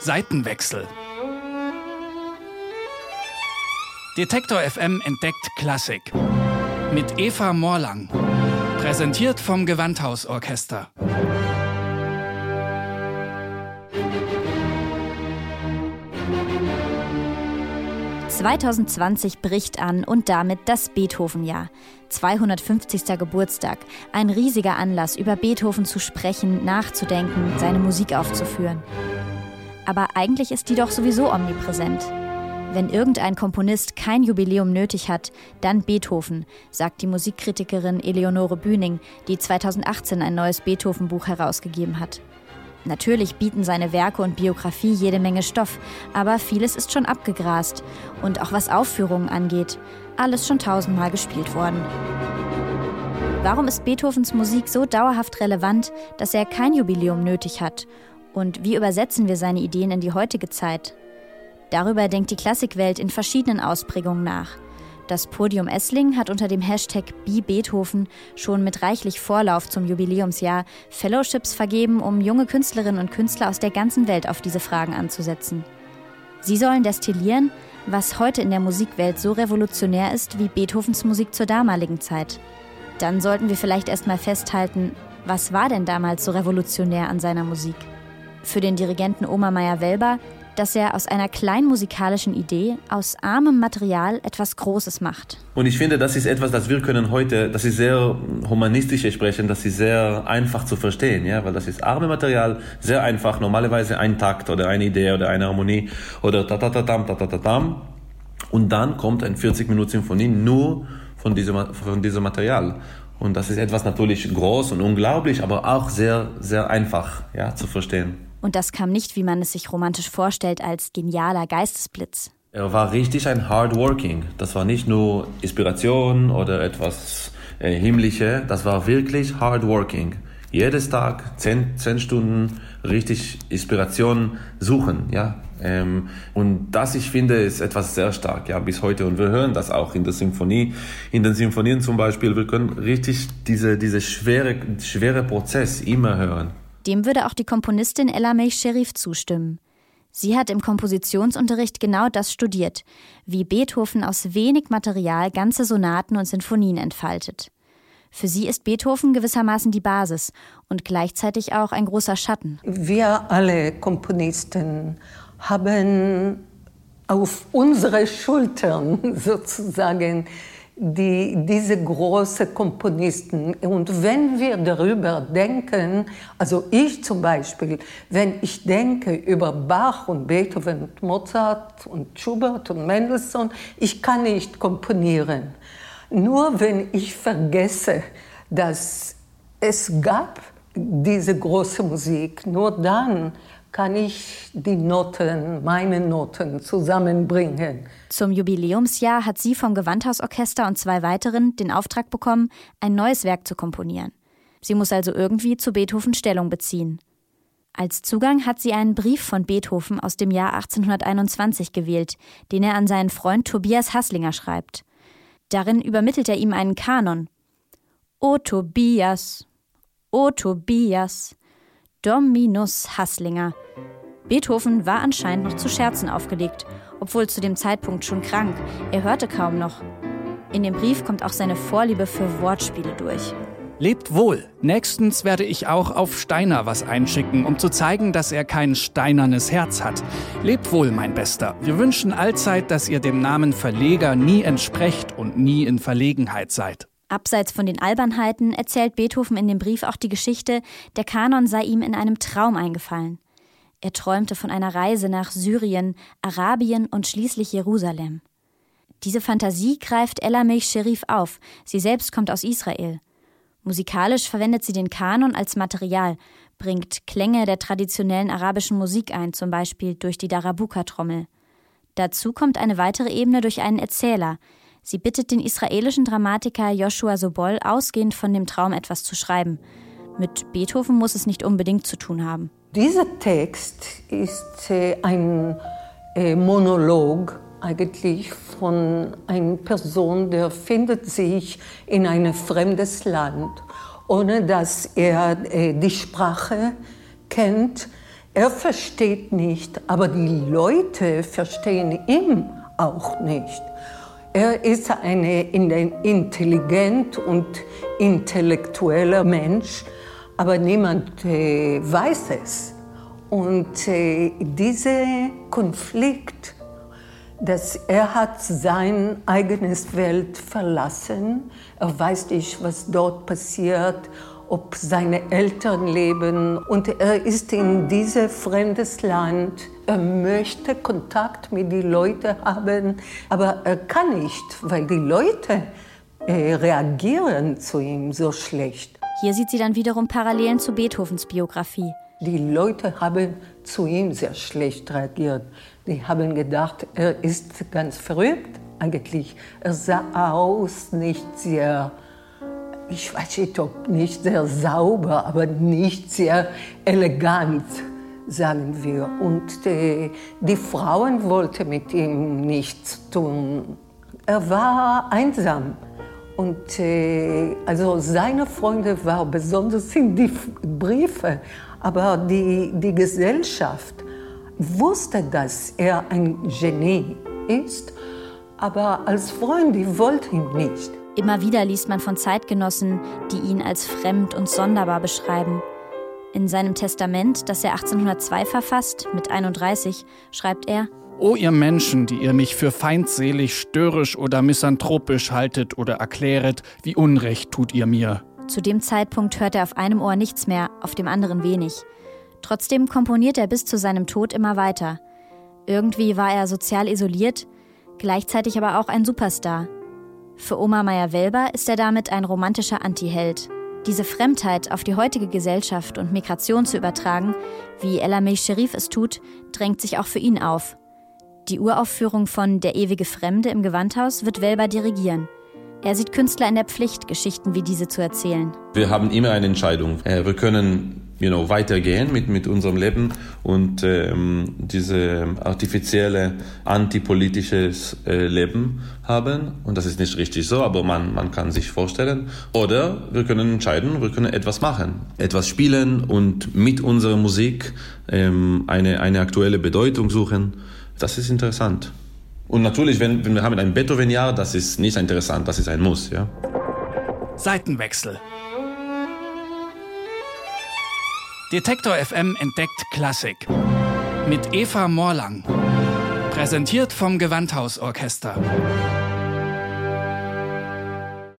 Seitenwechsel. Detektor FM entdeckt Klassik. Mit Eva Morlang. Präsentiert vom Gewandhausorchester. 2020 bricht an und damit das Beethoven-Jahr. 250. Geburtstag. Ein riesiger Anlass, über Beethoven zu sprechen, nachzudenken, seine Musik aufzuführen. Aber eigentlich ist die doch sowieso omnipräsent. Wenn irgendein Komponist kein Jubiläum nötig hat, dann Beethoven, sagt die Musikkritikerin Eleonore Bühning, die 2018 ein neues Beethoven-Buch herausgegeben hat. Natürlich bieten seine Werke und Biografie jede Menge Stoff, aber vieles ist schon abgegrast. Und auch was Aufführungen angeht, alles schon tausendmal gespielt worden. Warum ist Beethovens Musik so dauerhaft relevant, dass er kein Jubiläum nötig hat? Und wie übersetzen wir seine Ideen in die heutige Zeit? Darüber denkt die Klassikwelt in verschiedenen Ausprägungen nach. Das Podium Essling hat unter dem Hashtag BeBeethoven schon mit reichlich Vorlauf zum Jubiläumsjahr Fellowships vergeben, um junge Künstlerinnen und Künstler aus der ganzen Welt auf diese Fragen anzusetzen. Sie sollen destillieren, was heute in der Musikwelt so revolutionär ist wie Beethovens Musik zur damaligen Zeit. Dann sollten wir vielleicht erstmal festhalten, was war denn damals so revolutionär an seiner Musik? Für den Dirigenten Oma Meyer-Welber dass er aus einer kleinen musikalischen Idee, aus armem Material etwas Großes macht. Und ich finde, das ist etwas, das wir können heute, das ist sehr humanistisch sprechen, das ist sehr einfach zu verstehen, ja, weil das ist arme Material, sehr einfach, normalerweise ein Takt oder eine Idee oder eine Harmonie oder ta ta ta tam ta ta ta tam und dann kommt ein 40 Minuten Symphonie nur von diesem von diesem Material. Und das ist etwas natürlich groß und unglaublich, aber auch sehr sehr einfach, ja, zu verstehen. Und das kam nicht, wie man es sich romantisch vorstellt, als genialer Geistesblitz. Er war richtig ein Hardworking. Das war nicht nur Inspiration oder etwas äh, Himmlische, das war wirklich Hardworking. Jedes Tag zehn, zehn Stunden richtig Inspiration suchen, ja. Ähm, und das, ich finde, ist etwas sehr stark, ja, bis heute. Und wir hören das auch in der Symphonie. In den Symphonien zum Beispiel, wir können richtig diese, diese schwere, schwere Prozess immer hören. Dem würde auch die Komponistin Ella May Sherif zustimmen. Sie hat im Kompositionsunterricht genau das studiert, wie Beethoven aus wenig Material ganze Sonaten und Sinfonien entfaltet. Für sie ist Beethoven gewissermaßen die Basis und gleichzeitig auch ein großer Schatten. Wir alle Komponisten haben auf unsere Schultern sozusagen die, diese großen Komponisten. Und wenn wir darüber denken, also ich zum Beispiel, wenn ich denke über Bach und Beethoven und Mozart und Schubert und Mendelssohn, ich kann nicht komponieren. Nur wenn ich vergesse, dass es gab diese große Musik, nur dann kann ich die Noten, meine Noten zusammenbringen. Zum Jubiläumsjahr hat sie vom Gewandhausorchester und zwei weiteren den Auftrag bekommen, ein neues Werk zu komponieren. Sie muss also irgendwie zu Beethoven Stellung beziehen. Als Zugang hat sie einen Brief von Beethoven aus dem Jahr 1821 gewählt, den er an seinen Freund Tobias Hasslinger schreibt. Darin übermittelt er ihm einen Kanon. O Tobias, O Tobias, Dominus Hasslinger. Beethoven war anscheinend noch zu Scherzen aufgelegt, obwohl zu dem Zeitpunkt schon krank. Er hörte kaum noch. In dem Brief kommt auch seine Vorliebe für Wortspiele durch. Lebt wohl. Nächstens werde ich auch auf Steiner was einschicken, um zu zeigen, dass er kein steinernes Herz hat. Lebt wohl, mein Bester. Wir wünschen allzeit, dass ihr dem Namen Verleger nie entsprecht und nie in Verlegenheit seid. Abseits von den Albernheiten erzählt Beethoven in dem Brief auch die Geschichte, der Kanon sei ihm in einem Traum eingefallen. Er träumte von einer Reise nach Syrien, Arabien und schließlich Jerusalem. Diese Fantasie greift Ella Milch Sherif auf. Sie selbst kommt aus Israel. Musikalisch verwendet sie den Kanon als Material, bringt Klänge der traditionellen arabischen Musik ein, zum Beispiel durch die Darabuka-Trommel. Dazu kommt eine weitere Ebene durch einen Erzähler, Sie bittet den israelischen Dramatiker Joshua Sobol, ausgehend von dem Traum etwas zu schreiben. Mit Beethoven muss es nicht unbedingt zu tun haben. Dieser Text ist äh, ein äh, Monolog eigentlich von einer Person, der findet sich in ein fremdes Land ohne dass er äh, die Sprache kennt. Er versteht nicht, aber die Leute verstehen ihn auch nicht. Er ist ein intelligent und intellektueller Mensch, aber niemand äh, weiß es. Und äh, dieser Konflikt, dass er hat sein eigenes Welt verlassen, er weiß nicht, was dort passiert ob seine Eltern leben. Und er ist in dieses fremdes Land. Er möchte Kontakt mit den Leuten haben, aber er kann nicht, weil die Leute äh, reagieren zu ihm so schlecht. Hier sieht sie dann wiederum Parallelen zu Beethovens Biografie. Die Leute haben zu ihm sehr schlecht reagiert. Die haben gedacht, er ist ganz verrückt eigentlich. Er sah aus nicht sehr ich weiß nicht, ob nicht sehr sauber, aber nicht sehr elegant, sagen wir. Und die, die Frauen wollten mit ihm nichts tun. Er war einsam. Und äh, also seine Freunde waren besonders in die Briefe, aber die, die Gesellschaft wusste, dass er ein Genie ist, aber als Freund, die wollten ihn nicht. Immer wieder liest man von Zeitgenossen, die ihn als fremd und sonderbar beschreiben. In seinem Testament, das er 1802 verfasst, mit 31, schreibt er: O ihr Menschen, die ihr mich für feindselig, störrisch oder misanthropisch haltet oder erkläret, wie Unrecht tut ihr mir. Zu dem Zeitpunkt hört er auf einem Ohr nichts mehr, auf dem anderen wenig. Trotzdem komponiert er bis zu seinem Tod immer weiter. Irgendwie war er sozial isoliert, gleichzeitig aber auch ein Superstar. Für Oma Meyer-Welber ist er damit ein romantischer Antiheld. Diese Fremdheit auf die heutige Gesellschaft und Migration zu übertragen, wie Ella May Sherif es tut, drängt sich auch für ihn auf. Die Uraufführung von Der ewige Fremde im Gewandhaus wird Welber dirigieren. Er sieht Künstler in der Pflicht, Geschichten wie diese zu erzählen. Wir haben immer eine Entscheidung. Äh, wir können you know, weitergehen mit, mit unserem Leben und ähm, diese artifizielle antipolitisches äh, Leben haben. Und das ist nicht richtig so, aber man, man kann sich vorstellen. Oder wir können entscheiden, wir können etwas machen, etwas spielen und mit unserer Musik ähm, eine, eine aktuelle Bedeutung suchen. Das ist interessant. Und natürlich, wenn, wenn wir haben ein Beethoven-Jahr, das ist nicht interessant, das ist ein Muss. Ja? Seitenwechsel. Detektor FM entdeckt Klassik. Mit Eva Morlang. Präsentiert vom Gewandhausorchester.